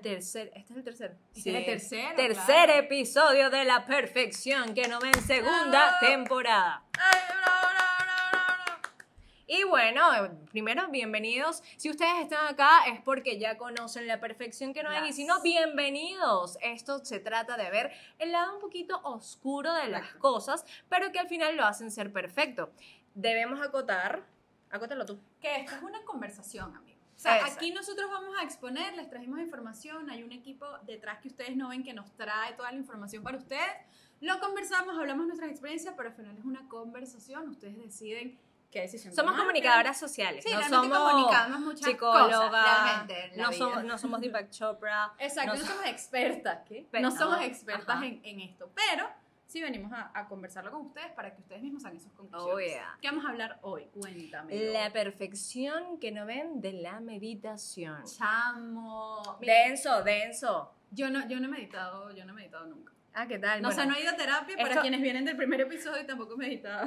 tercer, este es el tercer, Este es el tercero, tercer claro. episodio de La Perfección que no ven segunda Bravo. temporada. Ay, bravo, bravo, bravo, bravo. Y bueno, primero, bienvenidos. Si ustedes están acá es porque ya conocen la perfección que no ven. Y si no, Yes. bienvenidos. Esto se trata de ver el lado un poquito oscuro de las cosas, pero que al final lo hacen ser perfecto. Debemos acotar. Acótalo tú. Que esto es una conversación, amigos. O sea, Exacto. aquí nosotros vamos a exponer, les trajimos información, hay un equipo detrás que ustedes no ven que nos trae toda la información para ustedes. Lo conversamos, hablamos nuestras experiencias, pero al final es una conversación, ustedes deciden qué decisión Somos comunicadoras sociales. Sí, no somos muchas psicólogas. cosas, realmente, no, vida. somos, no somos Deepak Chopra. Exacto, no no, so- somos expertas, ¿qué? Pe- no somos no, expertas en, en esto, pero sí venimos a, a conversarlo con ustedes para que ustedes mismos hagan sus conclusiones. Oh, yeah. ¿Qué vamos a hablar hoy? Cuéntame. La perfección que no ven de la meditación. Chamo. Denso, denso. Yo no, yo no he meditado, yo no he meditado nunca. Ah, ¿qué tal? No, o sea, Bueno, no he ido a terapia para quienes vienen del primer episodio y tampoco he meditado.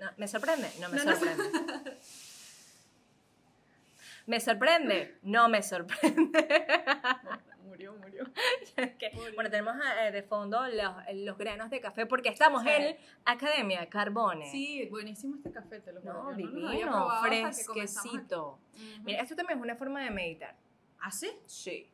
no, ¿Me sorprende? No me No, no. sorprende. ¿Me sorprende? No me sorprende. murió, murió. Que- bueno, tenemos eh, de fondo los, los granos de café porque estamos Sí. en Academia Carbone. Sí, buenísimo este café, te lo juro. No, divino, fresquecito. aquí. Ujú. Mira, esto también es una forma de meditar. ¿Ah, sí? Sí.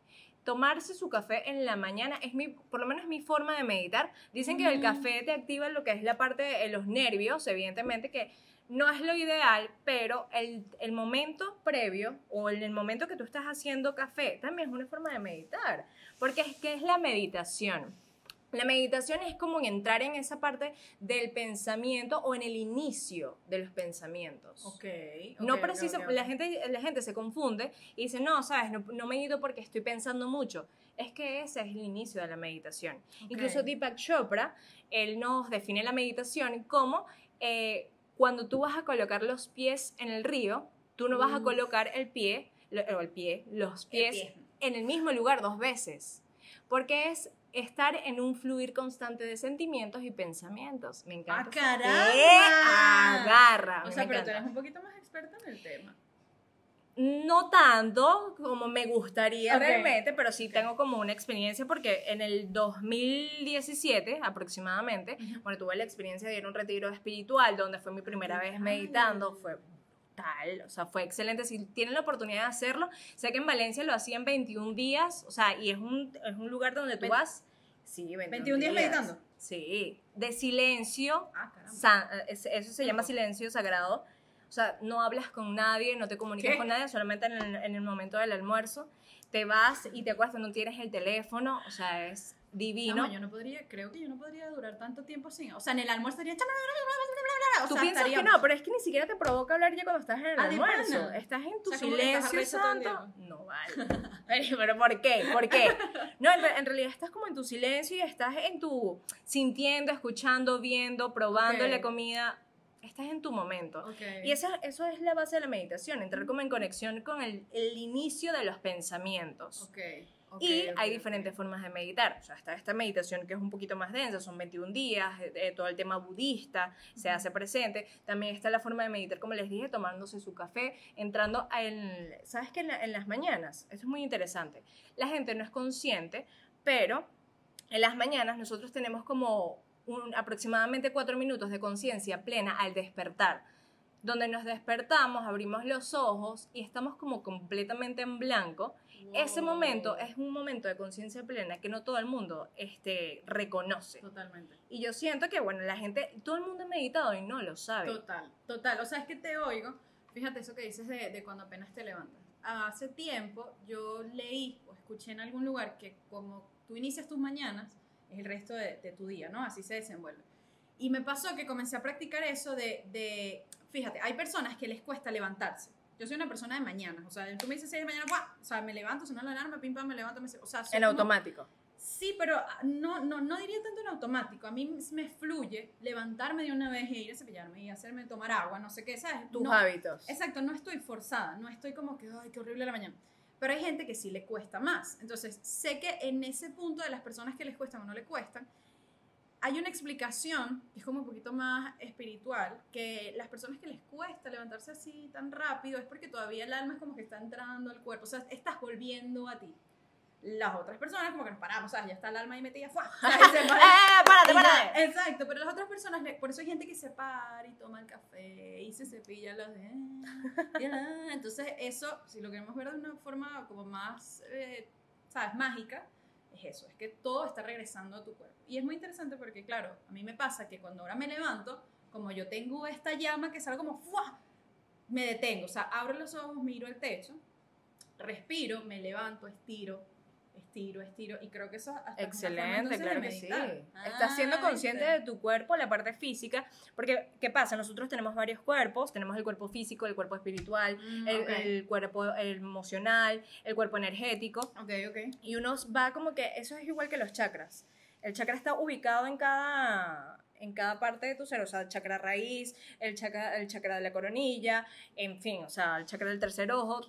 Tomarse su café en la mañana es mi, por lo menos mi forma de meditar. Dicen que el Mm. café te activa lo que es la parte de los nervios, evidentemente que no es lo ideal, pero el, el momento previo o en el momento que tú estás haciendo café también es una forma de meditar. Porque es que es la meditación. La meditación es como entrar en esa parte del pensamiento o en el inicio de los pensamientos. Ok. No ok, precisa, ok, ok. La, gente, la gente se confunde y dice, no, sabes, no, no medito porque estoy pensando mucho. Es que ese es el inicio de la meditación. Incluso Deepak Chopra, él nos define la meditación como eh, cuando tú vas a colocar los pies en el río, tú no vas a Uf. colocar el pie, lo- o el pie, los El pies pie. en el mismo lugar dos veces. Porque es estar en un fluir constante de sentimientos y pensamientos. Me encanta. ¡Ah, caramba! ¡Eh! Agarra. O sea, pero tú eres un poquito más experta en el tema. No tanto como me gustaría realmente, pero sí tengo como una experiencia porque en el 2017 aproximadamente, Ujú. bueno, tuve la experiencia de ir a un retiro espiritual donde fue mi primera vez meditando, fue tal, o sea, fue excelente. Si tienen la oportunidad de hacerlo, sé que en Valencia lo hacían 21 días, o sea, y es un, es un lugar donde tú vas, sí, 21, 21 días meditando. Sí, de silencio, Ah, caramba. sa- es- eso se llama silencio sagrado. O sea, no hablas con nadie, no te comunicas ¿Qué? con nadie, solamente en el, en el momento del almuerzo. Te vas y te acuestas, no tienes el teléfono, o sea, es divino. Chama, yo no podría, creo que yo no podría durar tanto tiempo sin. O sea, en el almuerzo estaría. O Tú sea, piensas estaría- que no, pero es que ni siquiera te provoca hablar ya cuando estás en el Ah, ¿de almuerzo. Estás en tu O sea, silencio santo. No vale. Pero, ¿por qué? ¿Por qué? No, en, en realidad estás como en tu silencio y estás en tu sintiendo, escuchando, viendo, probando la comida. Estás en tu momento. Ok. Y esa, eso es la base de la meditación, entrar como en conexión con el, el inicio de los pensamientos. Ok, ok, y hay diferentes formas de meditar. O sea, está esta meditación que es un poquito más densa, son 21 días, eh, eh, todo el tema budista se hace presente. También está la forma de meditar, como les dije, tomándose su café, entrando en, ¿sabes qué? En, la- en las mañanas, esto es muy interesante. La gente no es consciente, pero en las mañanas nosotros tenemos como un- aproximadamente cuatro minutos de conciencia plena al despertar donde nos despertamos, abrimos los ojos y estamos como completamente en blanco ese momento es un momento de conciencia plena que no todo el mundo este, reconoce. Totalmente. Y yo siento que, bueno, la gente, todo el mundo ha meditado y no lo sabe. Total, total. O sea, es que te oigo. Fíjate eso que dices de, de cuando apenas te levantas. Hace tiempo yo leí o escuché en algún lugar que como tú inicias tus mañanas, el resto de, de tu día, ¿no? Así se desenvuelve. Y me pasó que comencé a practicar eso de, de, fíjate, hay personas que les cuesta levantarse. Yo soy una persona de mañana, o sea, tú me dices 6 de mañana, ¡guau! o sea, me levanto, suena la alarma, pim, pam, me levanto, me... O sea, En como- automático. Sí, pero no, no, no diría tanto en automático. A mí me fluye levantarme de una vez e ir a cepillarme y hacerme tomar agua, no sé qué, ¿sabes? Tus No, hábitos. Exacto, no estoy forzada, no estoy como que, ay, qué horrible la mañana. Pero hay gente que sí le cuesta más. Entonces, sé que en ese punto de las personas que les cuestan o no le cuestan, hay una explicación que es como un poquito más espiritual, que las personas que les cuesta levantarse así tan rápido es porque todavía el alma es como que está entrando al cuerpo, o sea, estás volviendo a ti. Las otras personas como que nos paramos, o sea, ya está el alma ahí metida, ¡fua! O sea, y se para- ¡Eh, párate, párate! Exacto, pero las otras personas, por eso hay gente que se para y toma el café y se cepilla los dientes. Entonces, eso, si lo queremos ver de una forma como más, eh, ¿sabes?, mágica, es eso, es que todo está regresando a tu cuerpo. Y es muy interesante porque, claro, a mí me pasa que cuando ahora me levanto, como yo tengo esta llama que sale como ¡fua! me detengo, o sea, abro los ojos, miro el techo, respiro, me levanto, estiro, estiro, estiro, y creo que eso hasta una Excelente, de claro que sí. Estás siendo Ah, consciente de tu cuerpo, la parte física, porque ¿qué pasa? Nosotros tenemos varios cuerpos, tenemos el cuerpo físico, el cuerpo espiritual, Mm, el, el cuerpo emocional, el cuerpo energético, Ok, ok. y uno va como que, eso es igual que los chakras. El chakra está ubicado en cada, en cada parte de tu ser, o sea, el chakra raíz, el chakra, el chakra de la coronilla, en fin, o sea, el chakra del tercer ojo,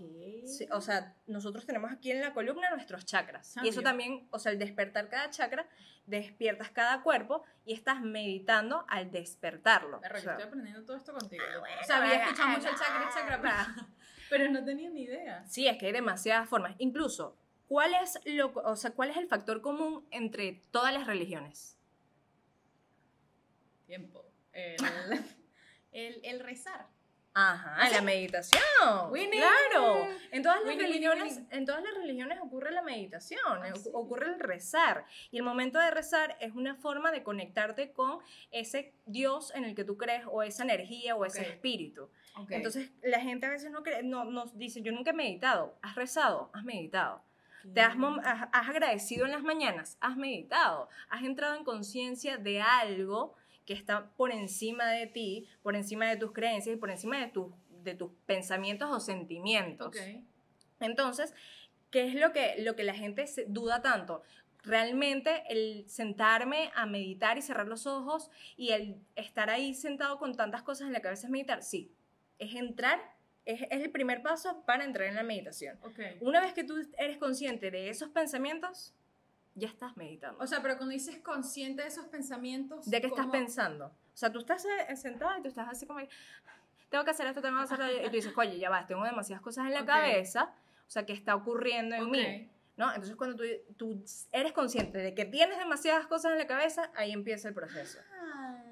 Sí, o sea, nosotros tenemos aquí en la columna nuestros chakras. Y eso también, o sea, el despertar cada chakra, despiertas cada cuerpo y estás meditando al despertarlo. Perro, O sea, estoy aprendiendo todo esto contigo. Ah, bueno, o sea, había escuchado mucho el chakra, el chakra, pero, pero no tenía ni idea. sí, es que hay demasiadas formas. Incluso, ¿cuál es, lo, o sea, ¿cuál es el factor común entre todas las religiones? Tiempo. El, el, el rezar. Ajá, ¿Ah, la meditación. Winnie. Claro. En todas las religiones, en todas las religiones ocurre la meditación, Ah, oc- sí. ocurre el rezar. Y el momento de rezar es una forma de conectarte con ese Dios en el que tú crees o esa energía o ese espíritu. Entonces, la gente a veces no cree, no nos dice, yo nunca he meditado. ¿Has rezado? ¿Has meditado? ¿Te has, has, has agradecido en las mañanas? ¿Has meditado? ¿Has entrado en conciencia de algo que está por encima de ti, por encima de tus creencias y por encima de tus, de tus pensamientos o sentimientos? Entonces, ¿qué es lo que, lo que la gente se- duda tanto? Realmente el sentarme a meditar y cerrar los ojos y el estar ahí sentado con tantas cosas en la cabeza es meditar, sí, es entrar, es, el primer paso para entrar en la meditación. Una vez que tú eres consciente de esos pensamientos, ya estás meditando. O sea, pero cuando dices consciente de esos pensamientos. ¿De qué estás ¿cómo? pensando? O sea, tú estás eh, sentado y tú estás así como, tengo que hacer esto, tengo que hacer aquello", y tú dices, oye, ya va, tengo demasiadas cosas en la Ok. cabeza, o sea, que está ocurriendo en Ok. mí, ¿no? Entonces, cuando tú, tú eres consciente de que tienes demasiadas cosas en la cabeza, ahí empieza el proceso. Ah,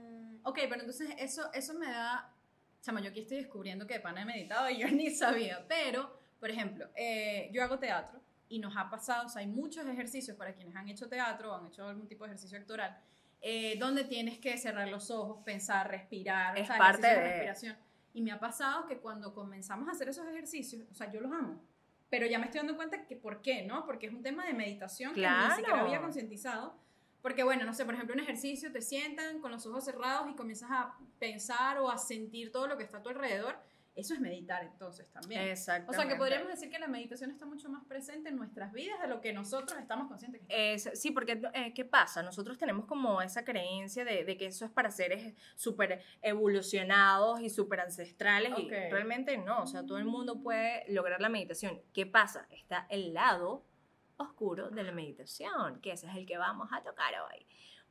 Ok, pero entonces eso, eso me da. Chama, yo aquí estoy descubriendo que de pana he meditado y yo ni sabía. Pero, por ejemplo, eh, yo hago teatro y nos ha pasado, o sea, hay muchos ejercicios para quienes han hecho teatro o han hecho algún tipo de ejercicio actoral, eh, donde tienes que cerrar los ojos, pensar, respirar, Es o sea, parte de- respiración. Y me ha pasado que cuando comenzamos a hacer esos ejercicios, o sea, yo los amo. Pero ya me estoy dando cuenta que por qué, ¿no? Porque es un tema de meditación que Claro. ni siquiera había concientizado. Porque, bueno, no sé, por ejemplo, un ejercicio, te sientan con los ojos cerrados y comienzas a pensar o a sentir todo lo que está a tu alrededor. Eso es meditar, entonces, también. O Exactamente. sea, que podríamos decir que la meditación está mucho más presente en nuestras vidas de lo que nosotros estamos conscientes que Es- sí, porque eh, ¿qué pasa? Nosotros tenemos como esa creencia de, de que eso es para seres súper evolucionados y súper ancestrales y realmente no, o sea, todo el mundo puede lograr la meditación. ¿Qué pasa? Está el lado oscuro de la meditación, que ese es el que vamos a tocar hoy.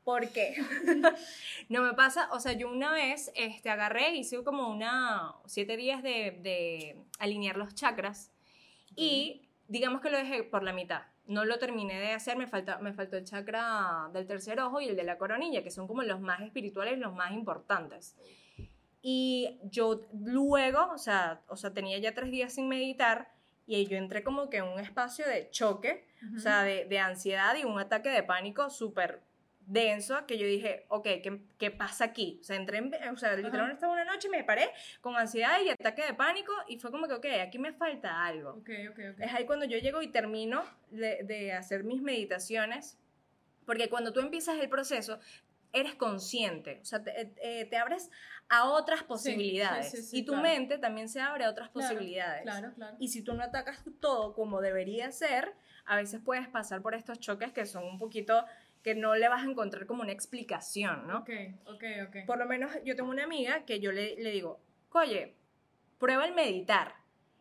¿Por qué? no me pasa, o sea, yo una vez este, agarré, hice como una, siete días de, de alinear los chakras y digamos que lo dejé por la mitad. No lo terminé de hacer, me, falta, me faltó el chakra del tercer ojo y el de la coronilla, que son como los más espirituales, los más importantes. Y yo luego, o sea, o sea, tenía ya tres días sin meditar y yo entré como que en un espacio de choque, o sea, de, de ansiedad y un ataque de pánico súper denso que yo dije, ok, ¿qué, qué pasa aquí? O sea, entré en, o sea, literalmente estaba una noche y me paré con ansiedad y ataque de pánico y fue como que, ok, aquí me falta algo. Ok, ok, ok. Es ahí cuando yo llego y termino de, de hacer mis meditaciones, porque cuando tú empiezas el proceso, eres consciente, o sea, te, eh, te abres a otras posibilidades sí, sí, y tu claro. mente también se abre a otras Claro, posibilidades. Claro, claro. Y si tú no atacas todo como debería ser, a veces puedes pasar por estos choques que son un poquito que no le vas a encontrar como una explicación, ¿no? Ok, ok, ok. Por lo menos yo tengo una amiga que yo le, le digo, oye, prueba el meditar.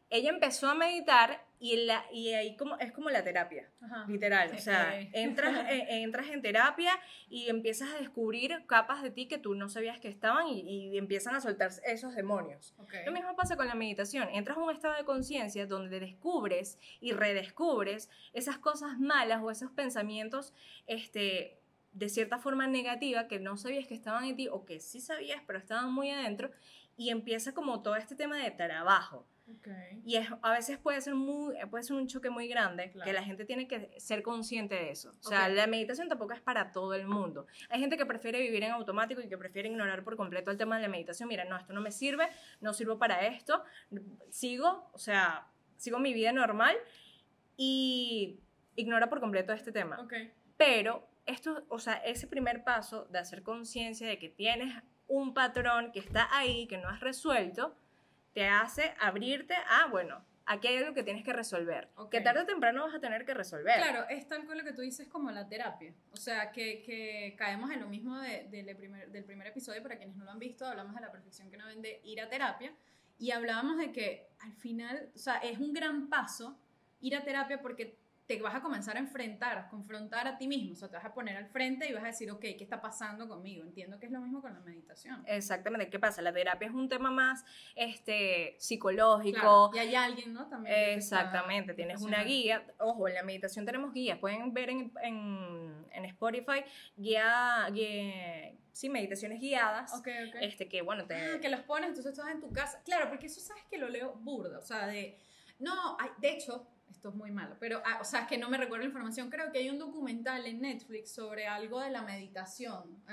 Ella empezó a meditar y, la, y ahí como, es como la terapia, Ajá. literal. O sea, entras, entras en terapia y empiezas a descubrir capas de ti que tú no sabías que estaban y, y empiezan a soltar esos demonios. Lo mismo pasa con la meditación. Entras a un estado de conciencia donde descubres y redescubres esas cosas malas o esos pensamientos este, de cierta forma negativa que no sabías que estaban en ti o que sí sabías pero estaban muy adentro y empieza como todo este tema de trabajo. Ok. Y es, a veces puede ser, muy, puede ser un choque muy grande Claro. que la gente tiene que ser consciente de eso. O sea, la meditación tampoco es para todo el mundo. Hay gente que prefiere vivir en automático y que prefiere ignorar por completo el tema de la meditación. Mira, no, esto no me sirve, no sirvo para esto. Sigo, o sea, sigo mi vida normal y ignora por completo este tema. Pero esto, o sea, ese primer paso de hacer conciencia de que tienes un patrón que está ahí, que no has resuelto, te hace abrirte a, bueno, aquí hay algo que tienes que resolver. Ok. Que tarde o temprano vas a tener que resolver. Claro, es tal cual lo que tú dices como la terapia. O sea, que, que caemos en lo mismo de- del primer, del primer episodio, para quienes no lo han visto, hablamos de la perfección que no ven de ir a terapia y hablábamos de que al final, o sea, es un gran paso ir a terapia porque te vas a comenzar a enfrentar, a confrontar a ti mismo, o sea, te vas a poner al frente y vas a decir, ok, ¿qué está pasando conmigo? Entiendo que es lo mismo con la meditación. Exactamente. ¿Qué pasa? La terapia es un tema más este, psicológico. Claro, y hay alguien, ¿no? También. Exactamente, tienes una guía. Ojo, en la meditación tenemos guías. Pueden ver en, en, en Spotify guía, guía- sí, meditaciones guiadas. Ok, ok. Este, que bueno, te, Ah, que los pones, entonces estás en tu casa. Claro, porque eso sabes que lo leo burda, o sea, de... No, hay- de hecho, esto es muy malo, pero, ah, o sea, es que no me recuerdo la información, creo que hay un documental en Netflix sobre algo de la meditación.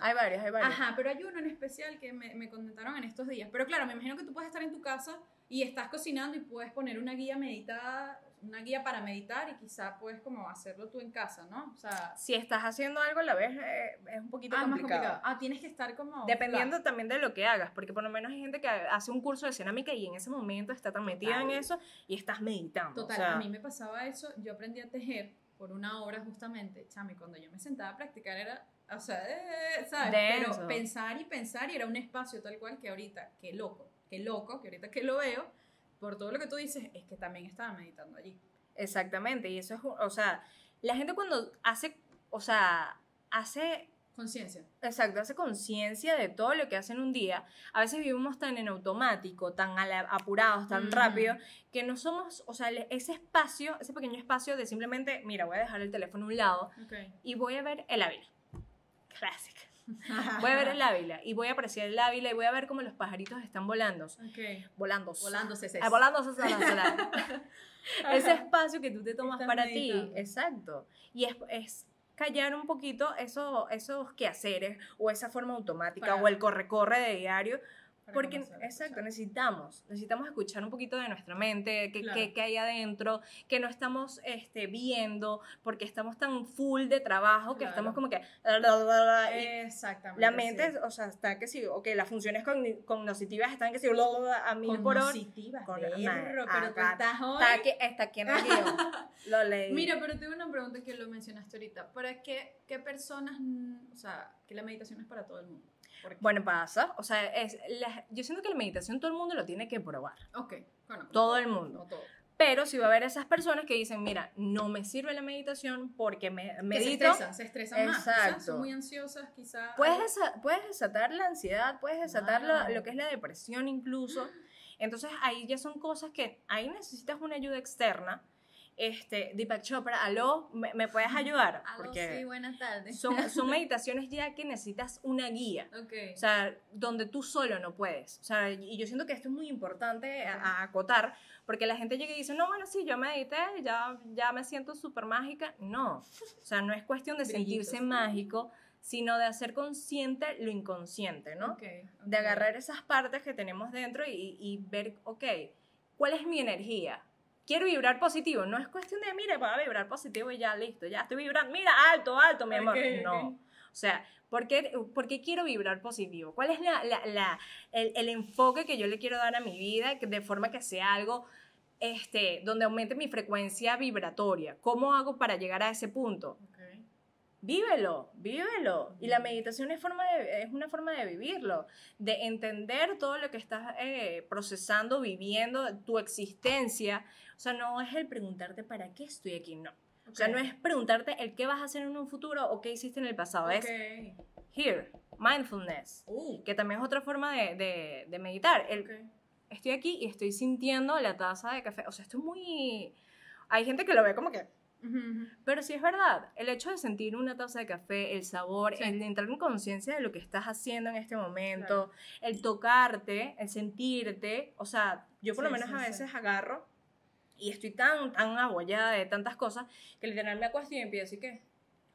Hay varios, hay varios. Ajá, pero hay uno en especial que me, me comentaron en estos días. Pero claro, me imagino que tú puedes estar en tu casa y estás cocinando y puedes poner una guía meditada, una guía para meditar y quizá puedes como hacerlo tú en casa, ¿no? O sea, Si estás haciendo algo a la vez, eh, es un poquito ah, más complicado. Ah, tienes que estar como... Dependiendo también de lo que hagas, porque por lo menos hay gente que hace un curso de cerámica y en ese momento está tan metida en eso y estás meditando. Total, o sea, a mí me pasaba eso, yo aprendí a tejer por una hora justamente, chami, cuando yo me sentaba a practicar era, o sea, eh, ¿sabes? Denso. Pero pensar y pensar y era un espacio tal cual que ahorita, qué loco, qué loco, que ahorita que lo veo, por todo lo que tú dices, es que también estaba meditando allí. Exactamente, y eso es, o sea, la gente cuando hace, o sea, hace Conciencia. Exacto, hace conciencia de todo lo que hace en un día. A veces vivimos tan en automático, tan apurados, tan Ujú. rápido, que no somos, o sea, ese espacio, ese pequeño espacio de simplemente, mira, voy a dejar el teléfono a un lado Ok. y voy a ver el Ávila. Clásica. Voy a ver el Ávila y voy a apreciar el Ávila y voy a ver cómo los pajaritos están volando. Ok. Volando. Volándose ese. Ah, volando ese ese espacio que tú te tomas Estás para meditando. ti, exacto. Y es, es callar un poquito eso, esos quehaceres o esa forma automática Para- o el corre-corre de diario. Porque, a exacto, necesitamos, necesitamos escuchar un poquito de nuestra mente, qué, Claro. qué- qué hay adentro, que no estamos este, viendo, porque estamos tan full de trabajo que Claro. estamos como que... Exactamente. la mente, sí. o sea, está que sí, ok, las funciones cogni- cognitivas están que sí, a mil por hora. Cognitivas, pero tú acá- estás hoy... Está aquí, está aquí en el guion. Lo leí. Mira, pero tengo una pregunta que lo mencionaste ahorita. ¿Para qué, qué personas, o sea, que la meditación es para todo el mundo? Bueno, pasa. O sea, es la- yo siento que la meditación todo el mundo lo tiene que probar. ok, bueno. Todo el mundo. No todo. Pero si va a haber esas personas que dicen, mira, no me sirve la meditación porque me Que se medito. estresan, se estresan más. quizás Exacto. son muy ansiosas, quizás. Puedes, desa- puedes desatar la ansiedad, puedes desatar la- lo que es la depresión incluso. Entonces ahí ya son cosas que ahí necesitas una ayuda externa. Este, Deepak Chopra, aló, ¿me, me puedes ayudar? Aló, Porque sí, buenas tardes. son, son meditaciones ya que necesitas una guía. Ok. O sea, donde tú solo no puedes. O sea, y yo siento que esto es muy importante a, a acotar, porque la gente llega y dice, no, bueno, sí, yo medité, ya, ya me siento súper mágica. No, o sea, no es cuestión de sentirse Brillitos. mágico, sino de hacer consciente lo inconsciente, ¿no? Ok, ok. De agarrar esas partes que tenemos dentro y, y ver, ok, ¿cuál es mi energía? Quiero vibrar positivo, no es cuestión de, mira, voy a vibrar positivo y ya, listo, ya estoy vibrando, mira, alto, alto, mi amor. No. O sea, ¿por qué, por qué quiero vibrar positivo? ¿Cuál es la, la- la- el, el enfoque que yo le quiero dar a mi vida de forma que sea algo este, donde aumente mi frecuencia vibratoria? ¿Cómo hago para llegar a ese punto? Vívelo, vívelo. Y la meditación es, forma de- es una forma de vivirlo, de entender todo lo que estás eh, procesando, viviendo, tu existencia. O sea, no es el preguntarte para qué estoy aquí, no. O sea, no es preguntarte el qué vas a hacer en un futuro o qué hiciste en el pasado, es Ok. here, mindfulness, Uh, que también es otra forma de, de- de meditar. El, ok. estoy aquí y estoy sintiendo la taza de café. O sea, esto es muy... Hay gente que lo ve como que... Pero sí es verdad, el hecho de sentir una taza de café, el sabor, Sí. el de entrar en conciencia de lo que estás haciendo en este momento, el tocarte, el sentirte, o sea, yo por lo Sí, menos sí, a veces agarro y estoy tan, tan abollada de tantas cosas que literal me acuesto y empiezo así que...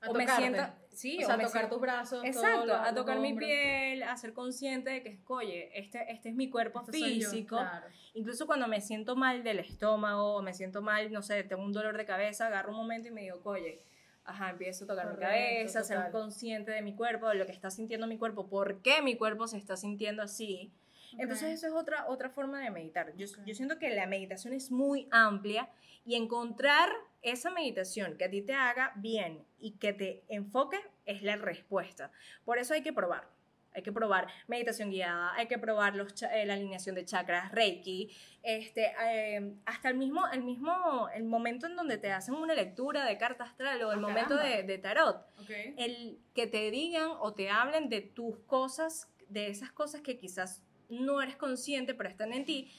A o me siento... Sí, o sea, me tocar siento- tus brazos. todo, Exacto, los- a tocar mi piel, a ser consciente de que, oye, este, este es mi cuerpo Este soy yo, físico. claro. Incluso cuando me siento mal del estómago, o me siento mal, no sé, tengo un dolor de cabeza, agarro un momento y me digo, oye, ajá, empiezo a tocar mi Correcto, cabeza, ser total. consciente de mi cuerpo, de lo que está sintiendo mi cuerpo, por qué mi cuerpo se está sintiendo así. Entonces eso es otra, otra forma de meditar. Yo, Ok. yo siento que la meditación es muy amplia y encontrar esa meditación que a ti te haga bien y que te enfoque es la respuesta. Por eso hay que probar. Hay que probar meditación guiada, hay que probar los eh, la alineación de chakras, Reiki, este, eh, hasta el mismo, el mismo, el momento en donde te hacen una lectura de carta astral o el Ah, momento de, de tarot Ok. el que te digan o te hablen de tus cosas, de esas cosas que quizás no eres consciente, pero están en ti,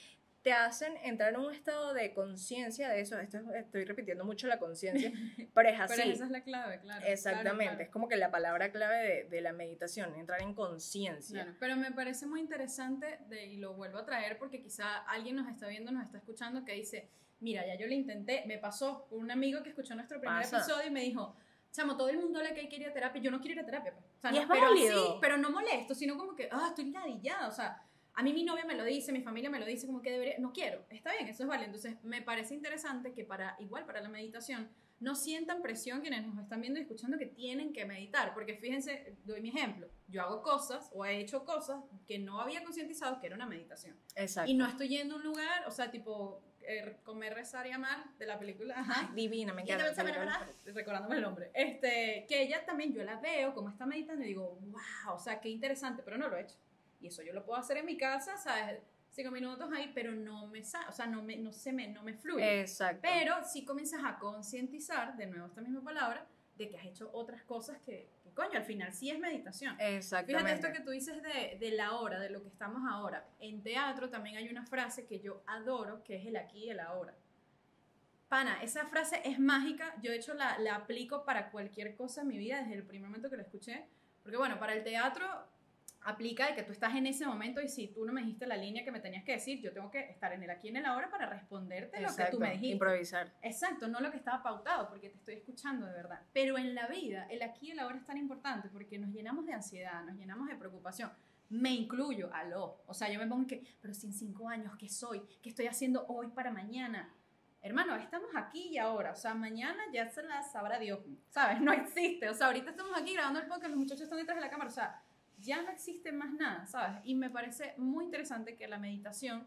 te hacen entrar en un estado de conciencia de eso. Esto es- estoy repitiendo mucho la conciencia, pero es así. Pero esa es la clave, claro. Exactamente, claro, es como que la palabra clave de, de la meditación, entrar en conciencia. Claro, pero me parece muy interesante de- y lo vuelvo a traer porque quizá alguien nos está viendo, nos está escuchando que dice, mira, ya yo lo intenté, me pasó por un amigo que escuchó nuestro primer Pasa. episodio y me dijo, chamo, todo el mundo habla que que ir a terapia, yo no quiero ir a terapia. pues". O sea, Y no, es pero válido. pero no molesto, sino como que, ah, estoy ladillada, o sea, a mí mi novia me lo dice, mi familia me lo dice, como que debería, no quiero, está bien, eso es válido. Entonces, me parece interesante que para, igual para la meditación, no sientan presión quienes nos están viendo y escuchando que tienen que meditar, porque fíjense, doy mi ejemplo, yo hago cosas o he hecho cosas que no había concientizado que era una meditación. Exacto. Y no estoy yendo a un lugar, o sea, tipo eh, comer, rezar y amar de la película. Ajá. Divina, me encanta. recordándome el nombre, este, que ella también, yo la veo como está meditando y digo, wow, o sea, qué interesante, pero no lo he hecho. Y eso yo lo puedo hacer en mi casa, ¿sabes? Cinco minutos ahí, pero no me, o sea, no me, no se me, no me fluye. Exacto. Pero sí comienzas a concientizar, de nuevo esta misma palabra, de que has hecho otras cosas que, que, coño, al final sí es meditación. Exactamente. Fíjate esto que tú dices de, de la hora, de lo que estamos ahora. En teatro también hay una frase que yo adoro, que es el aquí y el ahora. Pana, esa frase es mágica. Yo, de hecho, la, la aplico para cualquier cosa en mi vida desde el primer momento que la escuché. Porque, bueno, para el teatro aplica de que tú estás en ese momento y si tú no me dijiste la línea que me tenías que decir, yo tengo que estar en el aquí y en el ahora para responderte lo que Exacto, tú me dijiste. Improvisar. Exacto, no lo que estaba pautado, porque te estoy escuchando de verdad. Pero en la vida, el aquí y el ahora es tan importante porque nos llenamos de ansiedad, nos llenamos de preocupación. Me incluyo, aló. O sea, yo me pongo que, pero si en cinco años, ¿qué soy? ¿Qué estoy haciendo hoy para mañana? Hermano, estamos aquí y ahora. O sea, mañana ya se la sabrá Dios. ¿Sabes? No existe. O sea, ahorita estamos aquí grabando el podcast, los muchachos están detrás de la cámara. O sea, ya no existe más nada, ¿sabes? Y me parece muy interesante que la meditación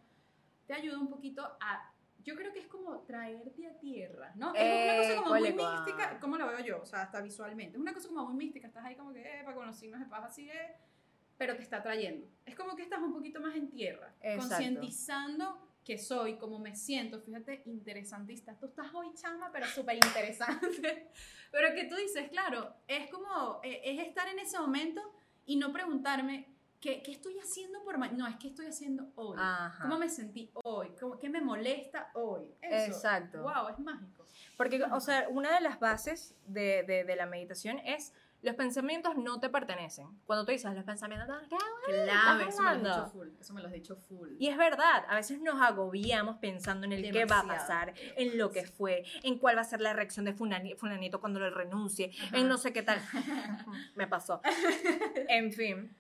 te ayuda un poquito a yo creo que es como traerte a tierra, ¿no? es una Eh, cosa como muy mística, ¿cómo lo veo yo? O sea, hasta visualmente. Es una cosa como muy mística, estás ahí como que, epa, con los signos de paz así es, pero te está trayendo. Es como que estás un poquito más en tierra, Exacto. concientizando que soy, cómo me siento. Fíjate, interesantista. Tú estás hoy chama, pero súper interesante. pero que tú dices, claro, es como, eh, es estar en ese momento y no preguntarme, ¿qué, qué estoy haciendo por mañana? No, es que estoy haciendo hoy. Ajá. ¿Cómo me sentí hoy? ¿Cómo- ¿Qué me molesta hoy? Eso. Exacto. Wow, es mágico. Porque, o sea, una de las bases de, de, de la meditación es los pensamientos no te pertenecen. Cuando tú dices los pensamientos, estás eso me lo has dicho full. Eso me lo has dicho full. Y es verdad, a veces nos agobiamos pensando en el qué va a Demasiado. pasar, en lo que fue, en cuál va a ser la reacción de fulani- fulanito cuando le renuncie, Ajá. en no sé qué tal. Me pasó. En fin,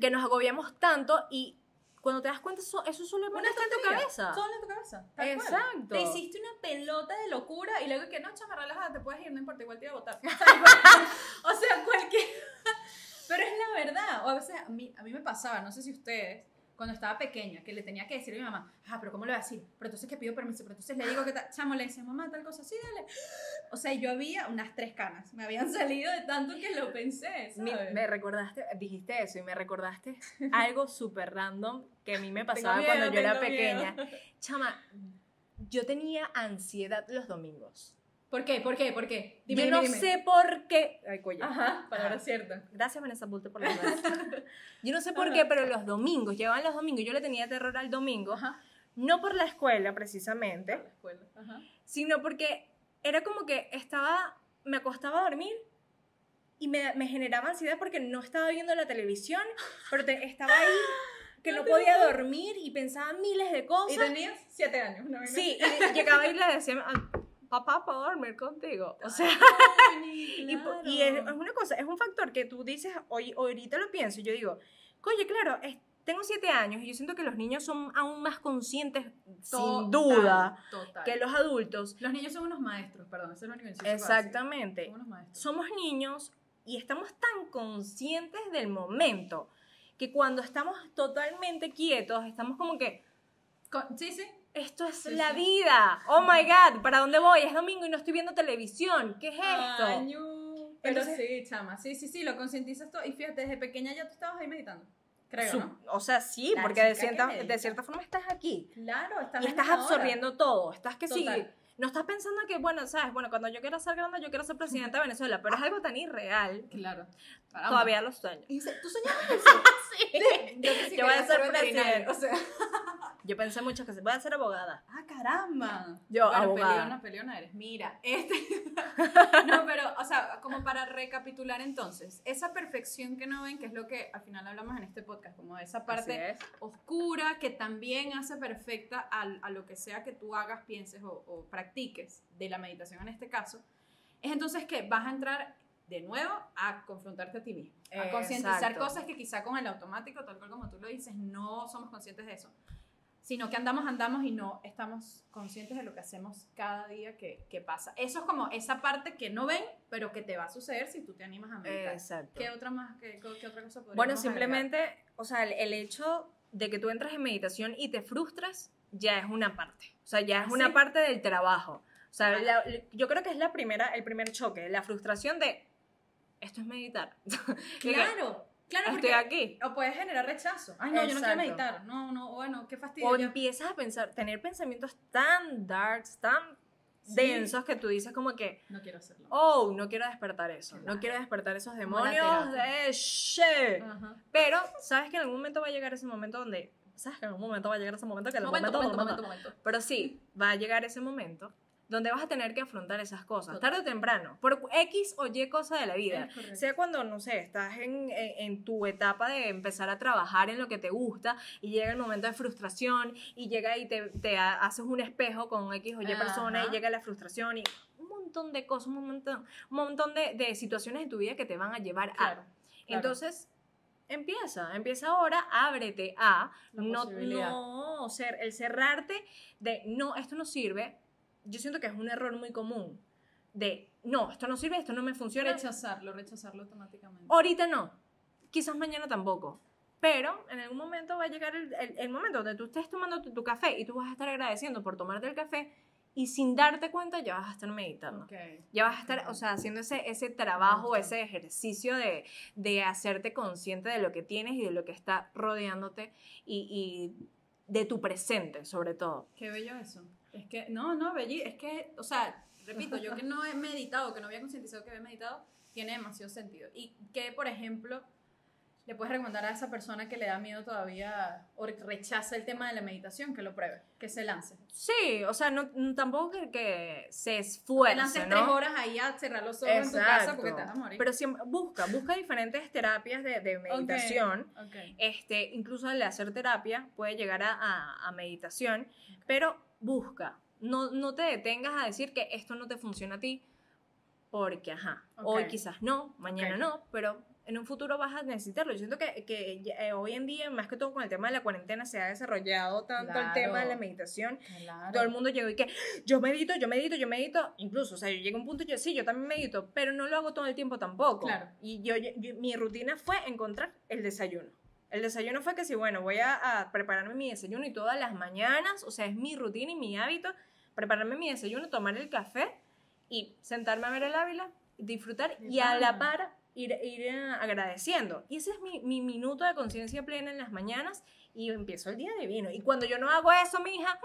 que nos agobiamos tanto y cuando te das cuenta, eso, eso solamente está en tu cabeza. Solo en tu cabeza. tal cual. Exacto. Te hiciste una pelota de locura y luego que no, chama, relajada, te puedes ir, no importa, igual te iba a votar. o sea, cualquier. Pero es la verdad. O a veces a mí, a mí me pasaba, no sé si ustedes, cuando estaba pequeña, que le tenía que decir a mi mamá, ah, pero ¿cómo le voy a decir? Pero entonces que pido permiso, pero entonces le digo que tal, chamo, le decía, mamá, tal cosa, sí, dale. O sea, yo había unas tres canas, me habían salido de tanto que lo pensé, Me, ¿sabes? me recordaste, dijiste eso y me recordaste algo súper random que a mí me pasaba Tengo cuando miedo, yo era pequeña. miedo. Chama, yo tenía ansiedad los domingos. ¿Por qué? ¿Por qué? ¿Por qué? Dime, yo no dime. sé por qué. Ay, coño. Ajá, palabra Ajá. cierta. Gracias, Vanessa Bulte, por la verdad. Yo no sé por Ajá. qué, pero los domingos, llegaban los domingos, yo le tenía terror al domingo, Ajá. no por la escuela precisamente, la escuela. Ajá. sino porque era como que estaba, me acostaba a dormir y me, me generaba ansiedad porque no estaba viendo la televisión, pero te- estaba ahí que no podía dormir y pensaba miles de Y cosas. tenías siete años, ¿no? Sí, y llegaba y le decía, "Ah, papá, ¿puedo dormir contigo? O sea, y, po- y es, es una cosa, es un factor que tú dices, hoy, ahorita lo pienso, y yo digo, oye, claro, es- tengo siete años y yo siento que los niños son aún más conscientes, sin duda, Total. que los adultos. Los niños son unos maestros, perdón, eso es lo único que. Exactamente. Son unos maestros. Somos niños y estamos tan conscientes del momento que cuando estamos totalmente quietos, estamos como que, Con- sí, sí. Esto es Sí, la sí. vida. Oh my God, ¿para dónde voy? Es domingo y no estoy viendo televisión. ¿Qué es esto? Ay, ñu. Pero Entonces- sí, chama. Sí, sí, sí, lo concientizas todo. Y fíjate, desde pequeña ya tú estabas ahí meditando. Creo, Su- ¿no? O sea, sí, La porque de cierta, de cierta forma estás aquí. Claro, estás y estás absorbiendo todo. Estás que sí. Total. No estás pensando que, bueno, sabes, bueno, cuando yo quiera ser grande, yo quiero ser presidenta de Venezuela, pero es algo tan irreal. Claro. Caramba. Todavía lo sueño. Y dice, ¿Tú soñabas eso? Sí. Yo, sí Yo voy a ser veterinaria, presidenta. O sea. Yo pensé mucho que se voy a ser abogada. Ah, caramba. Yo, bueno, abogada. Peleona, peleona eres. Mira, este. no, pero, o sea, como para recapitular entonces, esa perfección que no ven, que es lo que al final hablamos en este podcast, como esa parte es. oscura que también hace perfecta al- a, lo que sea que tú hagas, pienses o, o practiques de la meditación en este caso, es entonces que vas a entrar de nuevo a confrontarte a ti mismo, a concientizar cosas que quizá con el automático, tal cual como tú lo dices, no somos conscientes de eso, sino que andamos, andamos y no estamos conscientes de lo que hacemos cada día que, que pasa. Eso es como esa parte que no ven, pero que te va a suceder si tú te animas a meditar. Exacto. ¿Qué otra más, qué, qué otra cosa Bueno, agregar? simplemente, o sea, el, el hecho de que tú entras en meditación y te frustras ya es una parte. O sea, ya es ¿Ah, una parte del trabajo. O sea, la- yo creo que es la primera, el primer choque, la frustración de esto es meditar. Claro, claro, Estoy porque aquí. o puedes generar rechazo. Ay, no, yo no Exacto. quiero meditar. No, no, bueno, qué fastidio. O ya. empiezas a pensar, tener pensamientos tan darks, tan Sí. densos que tú dices como que, No quiero hacerlo. oh, no quiero despertar eso, Claro. no quiero despertar esos demonios de shit. Ajá. Pero, ¿sabes que en algún momento va a llegar ese momento donde, ¿sabes que en algún momento va a llegar ese momento que Momento, momento, momento, momento, momento, momento. Pero sí, va a llegar ese momento donde vas a tener que afrontar esas cosas, tarde o temprano, por X o Y cosa de la vida. Sea cuando, no sé, estás en, en- en tu etapa de empezar a trabajar en lo que te gusta y llega el momento de frustración y llega y te, te ha- haces un espejo con X o Y persona y Ajá. llega la frustración y un montón de cosas, un montón, un montón de, de situaciones en tu vida que te van a llevar a... Claro. Entonces, empieza, empieza ahora, ábrete a no, no ser, el cerrarte de no, esto no sirve. Yo siento que es un error muy común de no, esto no sirve, esto no me funciona. Rechazarlo, rechazarlo automáticamente. Ahorita no, quizás mañana tampoco. Pero en algún momento va a llegar el, el- el momento donde tú estés tomando tu, tu café y tú vas a estar agradeciendo por tomarte el café y sin darte cuenta ya vas a estar meditando. Ok. Ya vas a estar, o sea, haciendo ese, ese trabajo, ese ejercicio de, de hacerte consciente de lo que tienes y de lo que está rodeándote y, y de tu presente, sobre todo. Qué bello eso. Es que, no, no, belli, es que, o sea, repito, yo que no he meditado, que no había concientizado que había meditado, tiene demasiado sentido. Y que, por ejemplo, le puedes recomendar a esa persona que le da miedo todavía o rechaza el tema de la meditación, que lo pruebe, que se lance. Sí, o sea, no, no- tampoco que, que se esfuerce, lances ¿no? tres horas ahí a cerrar los ojos en tu casa porque te vas a morir. Pero siempre, busca, busca diferentes terapias de, de meditación. Ok. Este, incluso el hacer terapia puede llegar a, a- a meditación, pero busca. No, no te detengas a decir que esto no te funciona a ti, porque, ajá, hoy quizás no, mañana no, pero en un futuro vas a necesitarlo. Yo siento que, que eh, hoy en día, más que todo con el tema de la cuarentena, se ha desarrollado tanto el tema de la meditación. Claro. Todo el mundo llegó y que yo medito, yo medito, yo medito. Incluso, o sea, yo llegué a un punto y yo sí, yo también medito, pero no lo hago todo el tiempo tampoco. Claro. Y yo, yo- mi rutina fue encontrar el desayuno. El desayuno fue que si, bueno, voy a, a prepararme mi desayuno y todas las mañanas, o sea, es mi rutina y mi hábito, prepararme mi desayuno, tomar el café y sentarme a ver el Ávila, disfrutar y a la par ir, ir eh, agradeciendo. Y ese es mi, mi minuto de conciencia plena en las mañanas y empiezo el día divino. Y cuando yo no hago eso, mi hija,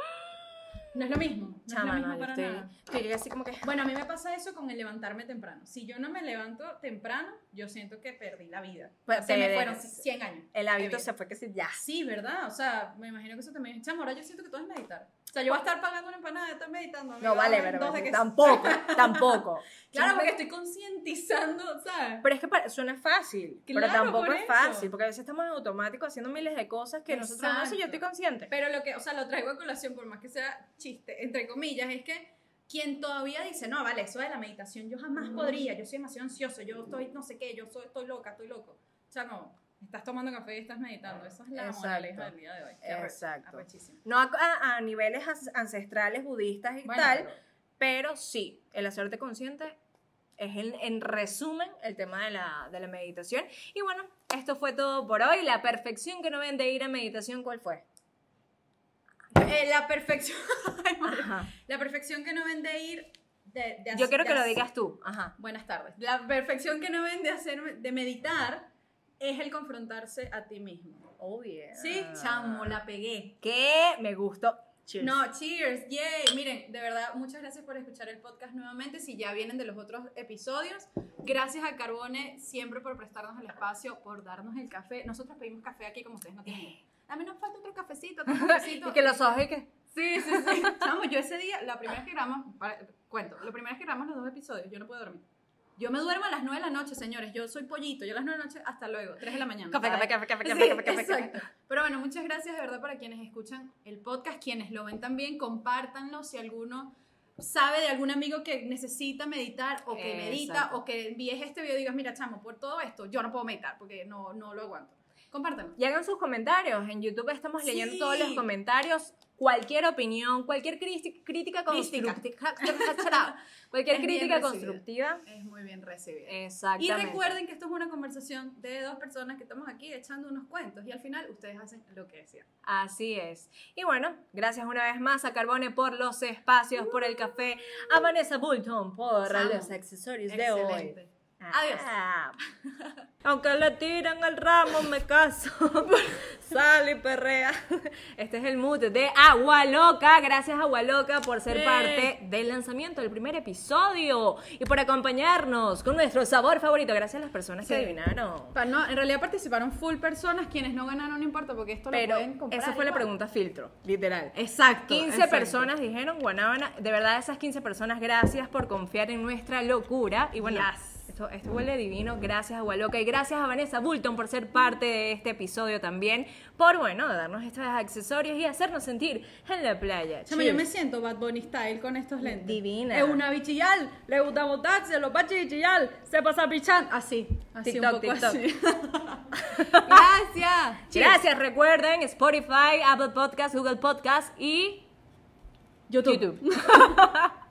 No es lo mismo. No chama, es lo mismo no, para estoy, nada. estoy así como que... Bueno, a mí me pasa eso con el levantarme temprano. Si yo no me levanto temprano, yo siento que perdí la vida. Pues, se me te- fueron 100 años. El hábito se fue que sí, ya. Sí, ¿verdad? O sea, me imagino que eso también. Chamo, ahora yo siento que todo es meditar. Sea, yo voy a estar pagando una empanada estar meditando. me No vale, pero que- tampoco, tampoco. Claro, porque estoy concientizando, ¿sabes? Pero es que suena fácil, pero Claro, tampoco por es fácil, porque a veces estamos en automático haciendo miles de cosas que nosotros no sé, yo Exacto. estoy consciente. Pero lo que, o sea, lo traigo a colación, por más que sea chiste, entre comillas, es que quien todavía dice, no, vale, eso de la meditación yo jamás podría, yo soy demasiado ansioso, yo estoy no sé qué, yo soy, estoy loca, estoy loco. O sea, no, estás tomando café y estás meditando. Esa es la moraleja del día de hoy. Qué Exacto. arrechísimo. No a, niveles ancestrales budistas y Bueno, tal, pero- pero sí, el hacerte consciente es en, en resumen el tema de la, de la meditación. Y bueno, esto fue todo por hoy. La perfección que no ven de ir a meditación, ¿cuál fue? Eh, la perfección. Ajá. La perfección que no ven de ir. De, de Yo quiero que lo digas tú. Ajá. Buenas tardes. La perfección que no ven de hacer, de meditar, es el confrontarse a ti mismo. Oh, yeah. Sí, chamo, la pegué. Que me gustó. Cheers. No, cheers, yay. Miren, de verdad, muchas gracias por escuchar el podcast nuevamente. Si ya vienen de los otros episodios, gracias a Carbone siempre por prestarnos el espacio, por darnos el café. Nosotros pedimos café aquí como ustedes no tienen. A mí nos falta otro cafecito, otro cafecito. Y que los ojos y que... Sí, sí, sí. Chamo, yo ese día, la primera vez que grabamos, para- cuento, la primera vez que grabamos los dos episodios, yo no puedo dormir. Yo me duermo a las 9 de la noche, señores. Yo soy pollito. Yo a las 9 de la noche, hasta luego. 3 de la mañana. Café, café, café, café, Sí, café, café, café, café. exacto. Pero bueno, muchas gracias de verdad para quienes escuchan el podcast, quienes lo ven también, compártanlo si alguno sabe de algún amigo que necesita meditar o que medita o que envíes este video y digas, mira, chamo, por todo esto yo no puedo meditar porque no, no lo aguanto. Compártanlo. Y hagan sus comentarios. En YouTube estamos Sí. leyendo todos los comentarios. Cualquier opinión, cualquier crítica, constructiva. cualquier Es crítica recibida. constructiva. Es muy bien recibido. Exactamente. Y recuerden que esto es una conversación de dos personas que estamos aquí echando unos cuentos y al final ustedes hacen lo que decían. Así es. Y bueno, gracias una vez más a Carbone por los espacios, por el café, a Vanessa Bulton por los accesorios de hoy. Adiós. Ah. Aunque le tiran el ramo, me caso. Sale y perrea. Este es el mood de Agua Loca. Gracias, Agua Loca, por ser parte del lanzamiento del primer episodio y por acompañarnos con nuestro sabor favorito. Gracias a las personas que adivinaron. No, en realidad participaron full personas, quienes no ganaron no importa porque esto lo Pero pueden comprar. esa fue la pregunta filtro, literal. Exacto. 15 exacto. personas dijeron Guanábana. De verdad, esas 15 personas, gracias por confiar en nuestra locura. Y bueno, Yes. Esto, esto huele divino. Gracias a Gualoca y gracias a Vanessa Bulton por ser parte de este episodio también. Por, bueno, darnos estos accesorios y hacernos sentir en la playa. Chama, yo me siento Bad Bunny style con estos lentes. Divina. Es una bichillal, le gusta botarse, los bichillal, se pasa pichán. Así, así TikTok, un poco TikTok. así. Gracias. Cheers. Gracias, recuerden Spotify, Apple Podcast, Google Podcast y YouTube. YouTube.